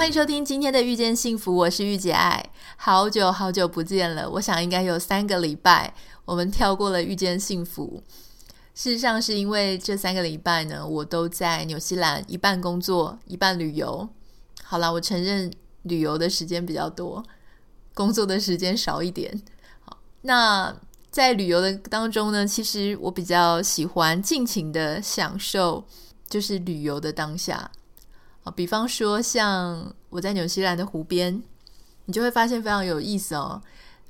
欢迎收听今天的《遇见幸福》，我是玉姐爱。好久好久不见了，我想应该有三个礼拜，我们跳过了《遇见幸福》。事实上，是因为这三个礼拜呢，我都在纽西兰，一半工作，一半旅游。好啦，我承认旅游的时间比较多，工作的时间少一点。好，那在旅游的当中呢，其实我比较喜欢尽情的享受，就是旅游的当下。啊，比方说像我在纽西兰的湖边，你就会发现非常有意思哦。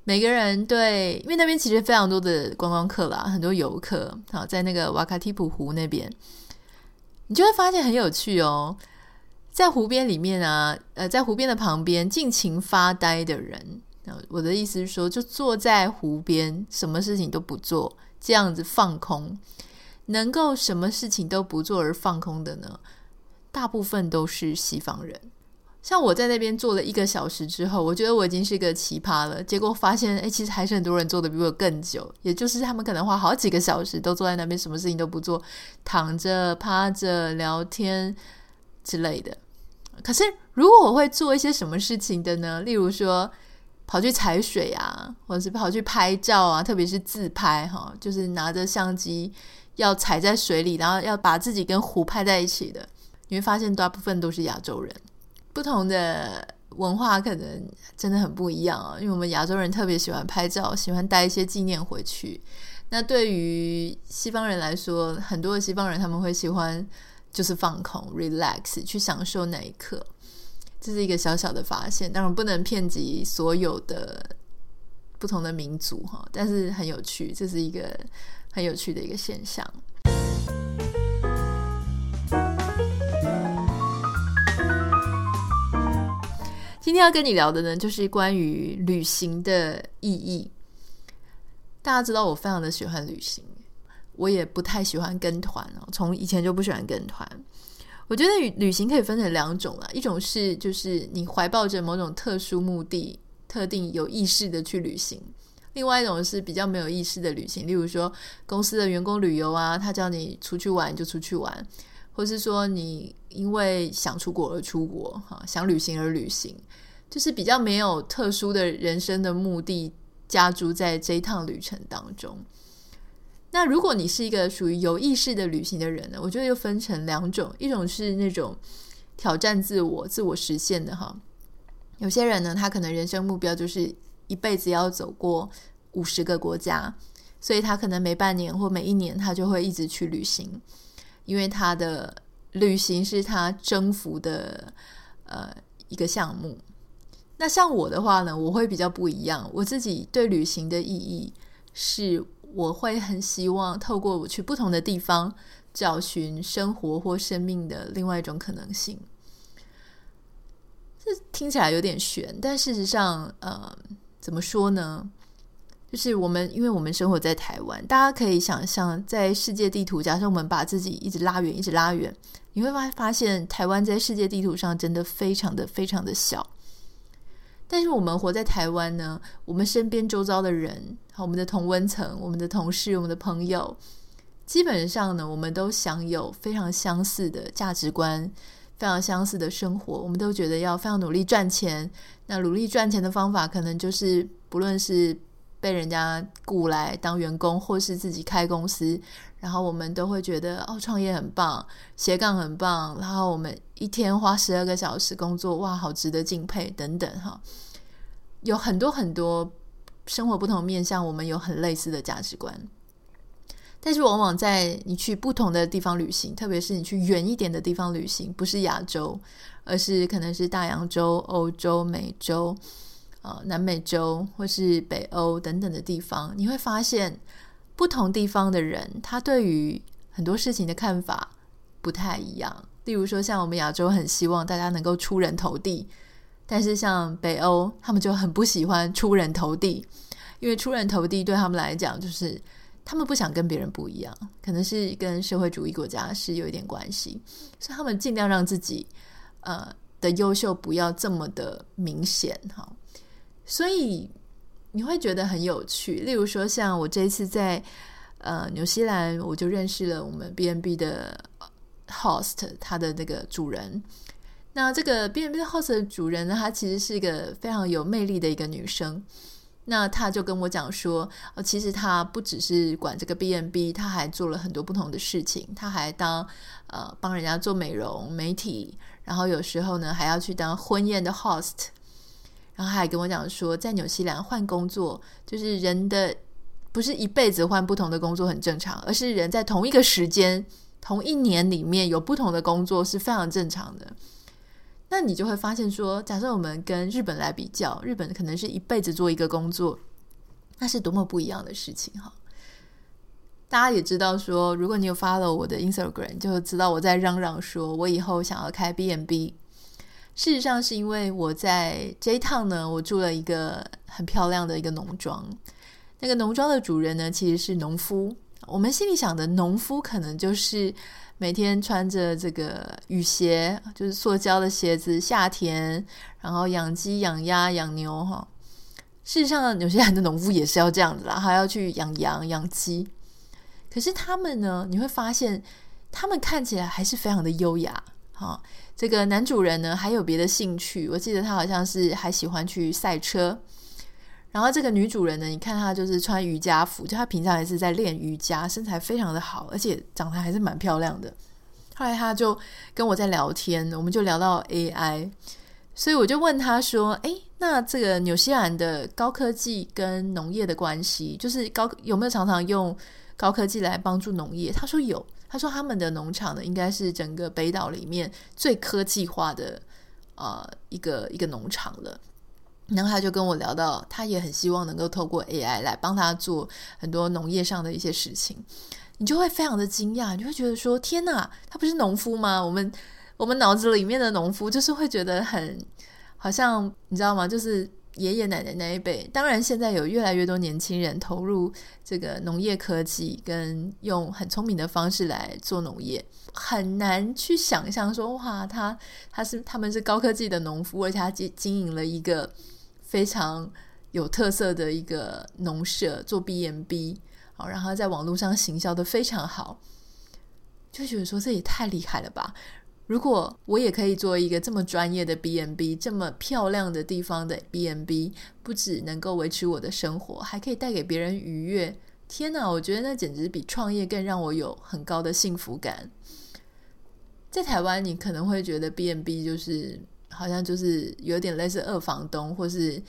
每个人对，因为那边其实非常多的观光客啦，很多游客。好，在那个瓦卡提普湖那边，你就会发现很有趣哦。在湖边里面啊，呃，在湖边的旁边尽情发呆的人，我的意思是说，就坐在湖边，什么事情都不做，这样子放空，能够什么事情都不做而放空的呢？大部分都是西方人，像我在那边坐了一个小时之后，我觉得我已经是一个奇葩了。结果发现，诶，其实还是很多人坐的比我更久，也就是他们可能花好几个小时都坐在那边，什么事情都不做，躺着、趴着、聊天之类的。可是，如果我会做一些什么事情的呢？例如说，跑去踩水啊，或者是跑去拍照啊，特别是自拍哈，就是拿着相机要踩在水里，然后要把自己跟湖拍在一起的。你会发现，大部分都是亚洲人，不同的文化可能真的很不一样啊。因为我们亚洲人特别喜欢拍照，喜欢带一些纪念回去。那对于西方人来说，很多的西方人他们会喜欢就是放空、relax，去享受那一刻。这是一个小小的发现，当然不能遍及所有的不同的民族哈，但是很有趣，这是一个很有趣的一个现象。今天要跟你聊的呢，就是关于旅行的意义。大家知道我非常的喜欢旅行，我也不太喜欢跟团哦，从以前就不喜欢跟团。我觉得旅旅行可以分成两种啦，一种是就是你怀抱着某种特殊目的、特定有意识的去旅行；另外一种是比较没有意识的旅行，例如说公司的员工旅游啊，他叫你出去玩就出去玩，或是说你因为想出国而出国，哈，想旅行而旅行。就是比较没有特殊的人生的目的加注在这一趟旅程当中。那如果你是一个属于有意识的旅行的人呢，我觉得又分成两种，一种是那种挑战自我、自我实现的哈。有些人呢，他可能人生目标就是一辈子要走过五十个国家，所以他可能每半年或每一年他就会一直去旅行，因为他的旅行是他征服的呃一个项目。那像我的话呢，我会比较不一样。我自己对旅行的意义是，我会很希望透过我去不同的地方，找寻生活或生命的另外一种可能性。这听起来有点玄，但事实上，呃，怎么说呢？就是我们，因为我们生活在台湾，大家可以想象，在世界地图，假设我们把自己一直拉远，一直拉远，你会发发现，台湾在世界地图上真的非常的非常的小。但是我们活在台湾呢，我们身边周遭的人，我们的同温层、我们的同事、我们的朋友，基本上呢，我们都享有非常相似的价值观，非常相似的生活。我们都觉得要非常努力赚钱。那努力赚钱的方法，可能就是不论是被人家雇来当员工，或是自己开公司，然后我们都会觉得哦，创业很棒，斜杠很棒，然后我们一天花十二个小时工作，哇，好值得敬佩等等哈。有很多很多生活不同面向，我们有很类似的价值观，但是往往在你去不同的地方旅行，特别是你去远一点的地方旅行，不是亚洲，而是可能是大洋洲、欧洲、美洲、呃南美洲或是北欧等等的地方，你会发现不同地方的人，他对于很多事情的看法不太一样。例如说，像我们亚洲很希望大家能够出人头地。但是像北欧，他们就很不喜欢出人头地，因为出人头地对他们来讲，就是他们不想跟别人不一样，可能是跟社会主义国家是有一点关系，所以他们尽量让自己呃的优秀不要这么的明显哈。所以你会觉得很有趣，例如说像我这一次在呃纽西兰，我就认识了我们 B&B 的 host，他的那个主人。那这个 B&B host 的主人呢，她其实是一个非常有魅力的一个女生。那她就跟我讲说，哦，其实她不只是管这个 B&B，她还做了很多不同的事情。她还当呃帮人家做美容媒体，然后有时候呢还要去当婚宴的 host。然后还跟我讲说，在纽西兰换工作，就是人的不是一辈子换不同的工作很正常，而是人在同一个时间、同一年里面有不同的工作是非常正常的。那你就会发现说，假设我们跟日本来比较，日本可能是一辈子做一个工作，那是多么不一样的事情哈！大家也知道说，如果你有 follow 我的 Instagram，就知道我在嚷嚷说我以后想要开 B&B。事实上是因为我在这一趟呢，我住了一个很漂亮的一个农庄，那个农庄的主人呢，其实是农夫。我们心里想的农夫可能就是。每天穿着这个雨鞋，就是塑胶的鞋子，夏天，然后养鸡、养鸭、养牛，哈。事实上，有些人的农夫也是要这样子啦，还要去养羊、养鸡。可是他们呢，你会发现，他们看起来还是非常的优雅，啊。这个男主人呢，还有别的兴趣，我记得他好像是还喜欢去赛车。然后这个女主人呢，你看她就是穿瑜伽服，就她平常也是在练瑜伽，身材非常的好，而且长得还是蛮漂亮的。后来她就跟我在聊天，我们就聊到 AI，所以我就问他说：“诶，那这个纽西兰的高科技跟农业的关系，就是高有没有常常用高科技来帮助农业？”他说有，他说他们的农场呢，应该是整个北岛里面最科技化的呃一个一个农场了。然后他就跟我聊到，他也很希望能够透过 AI 来帮他做很多农业上的一些事情。你就会非常的惊讶，你就会觉得说：天哪，他不是农夫吗？我们我们脑子里面的农夫就是会觉得很好像，你知道吗？就是爷爷奶奶那一辈。当然，现在有越来越多年轻人投入这个农业科技，跟用很聪明的方式来做农业，很难去想象说：哇，他他是他们是高科技的农夫，而且他经经营了一个。非常有特色的一个农舍做 B M B，好，然后在网络上行销的非常好，就觉得说这也太厉害了吧！如果我也可以做一个这么专业的 B&B，这么漂亮的地方的 B&B，不只能够维持我的生活，还可以带给别人愉悦。天哪，我觉得那简直比创业更让我有很高的幸福感。在台湾，你可能会觉得 B&B 就是。好像就是有点类似二房东或是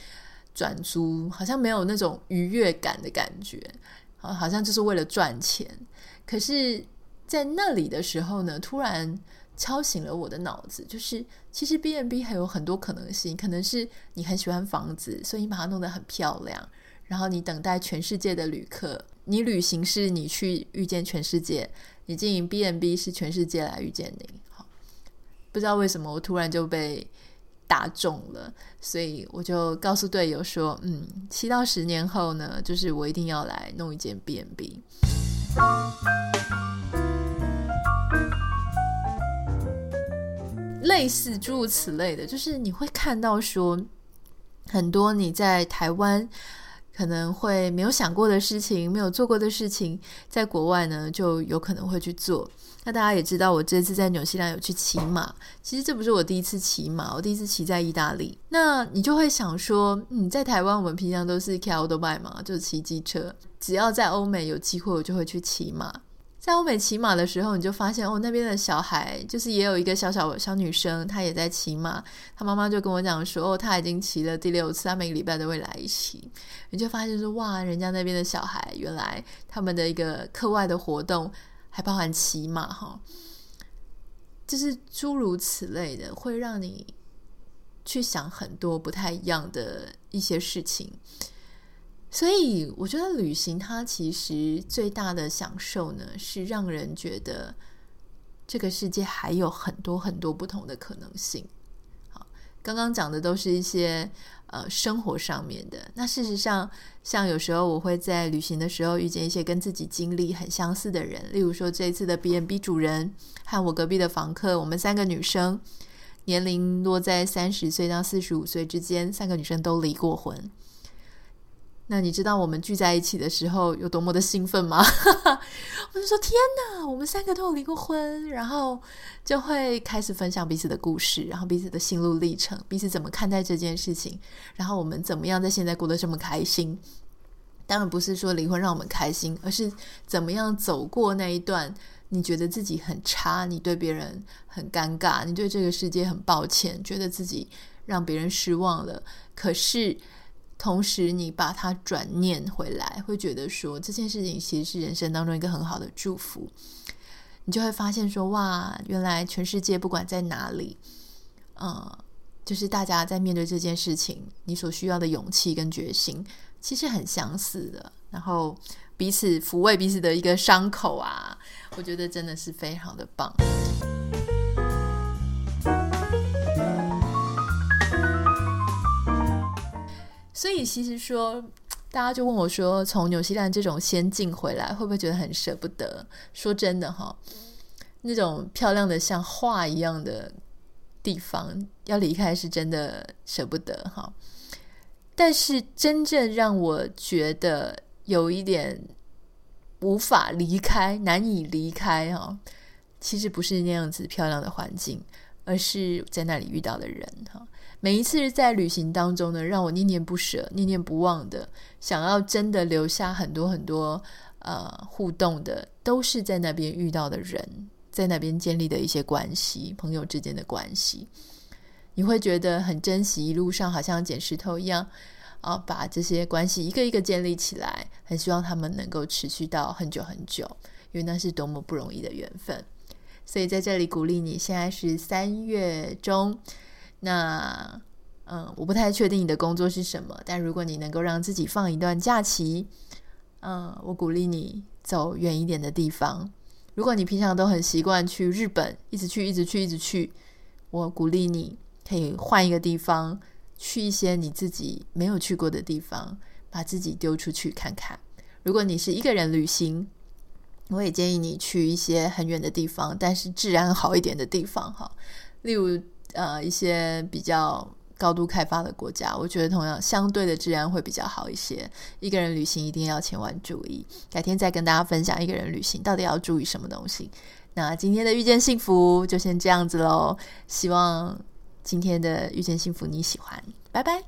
转租，好像没有那种愉悦感的感觉，好像就是为了赚钱。可是，在那里的时候呢，突然敲醒了我的脑子，就是其实 BNB 还有很多可能性，可能是你很喜欢房子，所以你把它弄得很漂亮，然后你等待全世界的旅客。你旅行是你去遇见全世界，你经营 B&B 是全世界来遇见你。好不知道为什么我突然就被打中了，所以我就告诉队友说：“嗯，七到十年后呢，就是我一定要来弄一间 BNB。”类似诸如此类的，就是你会看到说很多你在台湾可能会没有想过的事情，没有做过的事情，在国外呢就有可能会去做。那大家也知道，我这次在纽西兰有去骑马。其实这不是我第一次骑马，我第一次骑在意大利。那你就会想说，嗯，在台湾我们平常都是骑欧兜拜嘛，就是骑机车。只要在欧美有机会，我就会去骑马。在欧美骑马的时候，你就发现哦，那边的小孩就是也有一个小小小女生，她也在骑马。她妈妈就跟我讲说，哦，她已经骑了第六次，她每个礼拜都会来一骑。你就发现说，哇，人家那边的小孩，原来他们的一个课外的活动。还包含骑马哈，就是诸如此类的，会让你去想很多不太一样的一些事情。所以，我觉得旅行它其实最大的享受呢，是让人觉得这个世界还有很多很多不同的可能性。好，刚刚讲的都是一些呃生活上面的。那事实上，像有时候我会在旅行的时候遇见一些跟自己经历很相似的人，例如说这一次的 B&B 主人和我隔壁的房客，我们三个女生，年龄落在三十岁到四十五岁之间，三个女生都离过婚。那你知道我们聚在一起的时候有多么的兴奋吗？我就说天哪，我们三个都有离过婚，然后就会开始分享彼此的故事，然后彼此的心路历程，彼此怎么看待这件事情，然后我们怎么样在现在过得这么开心。当然不是说离婚让我们开心，而是怎么样走过那一段，你觉得自己很差，你对别人很尴尬，你对这个世界很抱歉，觉得自己让别人失望了，可是。同时，你把它转念回来，会觉得说这件事情其实是人生当中一个很好的祝福。你就会发现说，哇，原来全世界不管在哪里，嗯，就是大家在面对这件事情，你所需要的勇气跟决心，其实很相似的。然后彼此抚慰彼此的一个伤口啊，我觉得真的是非常的棒。所以其实说，大家就问我说，从纽西兰这种仙境回来，会不会觉得很舍不得？说真的哈，那种漂亮的像画一样的地方，要离开是真的舍不得哈。但是真正让我觉得有一点无法离开、难以离开哈，其实不是那样子漂亮的环境，而是在那里遇到的人哈。每一次在旅行当中呢，让我念念不舍、念念不忘的，想要真的留下很多很多呃互动的，都是在那边遇到的人，在那边建立的一些关系，朋友之间的关系，你会觉得很珍惜，一路上好像捡石头一样啊，把这些关系一个一个建立起来，很希望他们能够持续到很久很久，因为那是多么不容易的缘分。所以在这里鼓励你，现在是三月中。那，嗯，我不太确定你的工作是什么，但如果你能够让自己放一段假期，嗯，我鼓励你走远一点的地方。如果你平常都很习惯去日本，一直去，一直去，一直去，我鼓励你可以换一个地方，去一些你自己没有去过的地方，把自己丢出去看看。如果你是一个人旅行，我也建议你去一些很远的地方，但是治安好一点的地方，哈，例如。呃，一些比较高度开发的国家，我觉得同样相对的治安会比较好一些。一个人旅行一定要千万注意。改天再跟大家分享一个人旅行到底要注意什么东西。那今天的遇见幸福就先这样子喽。希望今天的遇见幸福你喜欢，拜拜。